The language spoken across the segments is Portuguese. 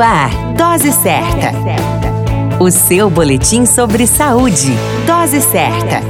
Ar, Dose Certa. O seu boletim sobre saúde. Dose certa.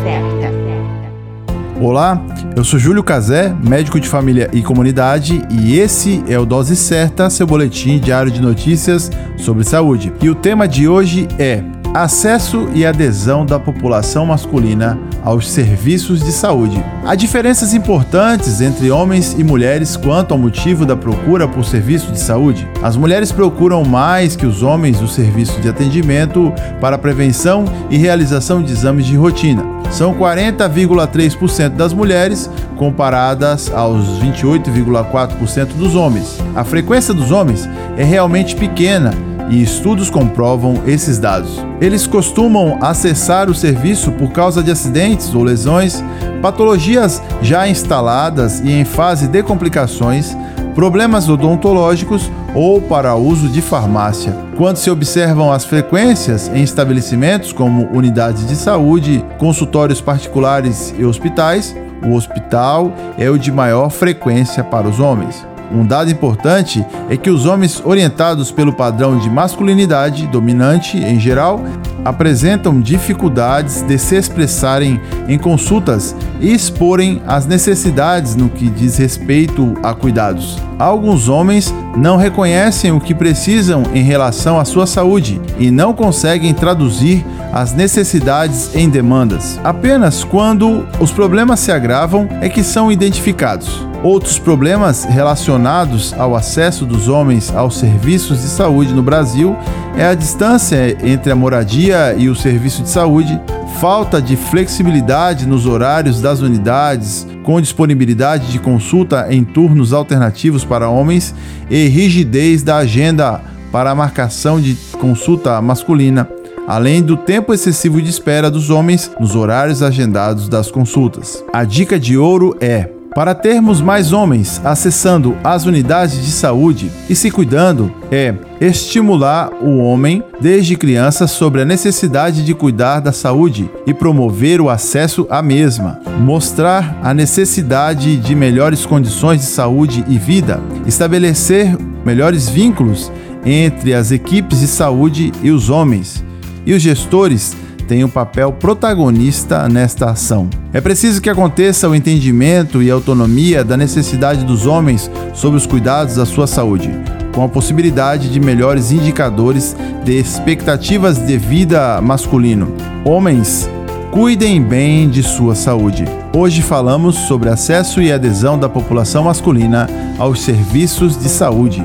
Olá, eu sou Júlio Cazé, médico de família e comunidade, e esse é o Dose Certa, seu boletim diário de notícias sobre saúde. E o tema de hoje é Acesso e adesão da população masculina aos serviços de saúde. Há diferenças importantes entre homens e mulheres quanto ao motivo da procura por serviço de saúde. As mulheres procuram mais que os homens o serviço de atendimento para prevenção e realização de exames de rotina. São 40,3% das mulheres comparadas aos 28,4% dos homens. A frequência dos homens é realmente pequena e estudos comprovam esses dados. Eles costumam acessar o serviço por causa de acidentes ou lesões, patologias já instaladas e em fase de complicações, problemas odontológicos ou para uso de farmácia. Quando se observam as frequências em estabelecimentos como unidades de saúde, consultórios particulares e hospitais, o hospital é o de maior frequência para os homens. Um dado importante é que os homens orientados pelo padrão de masculinidade dominante, em geral, apresentam dificuldades de se expressarem em consultas e exporem as necessidades no que diz respeito a cuidados. Alguns homens não reconhecem o que precisam em relação à sua saúde e não conseguem traduzir as necessidades em demandas. Apenas quando os problemas se agravam é que são identificados. Outros problemas relacionados ao acesso dos homens aos serviços de saúde no Brasil é a distância entre a moradia e o serviço de saúde, falta de flexibilidade nos horários das unidades, com disponibilidade de consulta em turnos alternativos para homens e rigidez da agenda para a marcação de consulta masculina, além do tempo excessivo de espera dos homens nos horários agendados das consultas. A dica de ouro é para termos mais homens acessando as unidades de saúde e se cuidando, é estimular o homem desde criança sobre a necessidade de cuidar da saúde e promover o acesso à mesma, mostrar a necessidade de melhores condições de saúde e vida, estabelecer melhores vínculos entre as equipes de saúde e os homens. E os gestores tem um papel protagonista nesta ação. É preciso que aconteça o entendimento e autonomia da necessidade dos homens sobre os cuidados da sua saúde, com a possibilidade de melhores indicadores de expectativas de vida masculino. Homens, cuidem bem de sua saúde. Hoje falamos sobre acesso e adesão da população masculina aos serviços de saúde.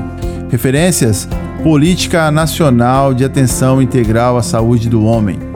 Referências: Política Nacional de Atenção Integral à Saúde do Homem.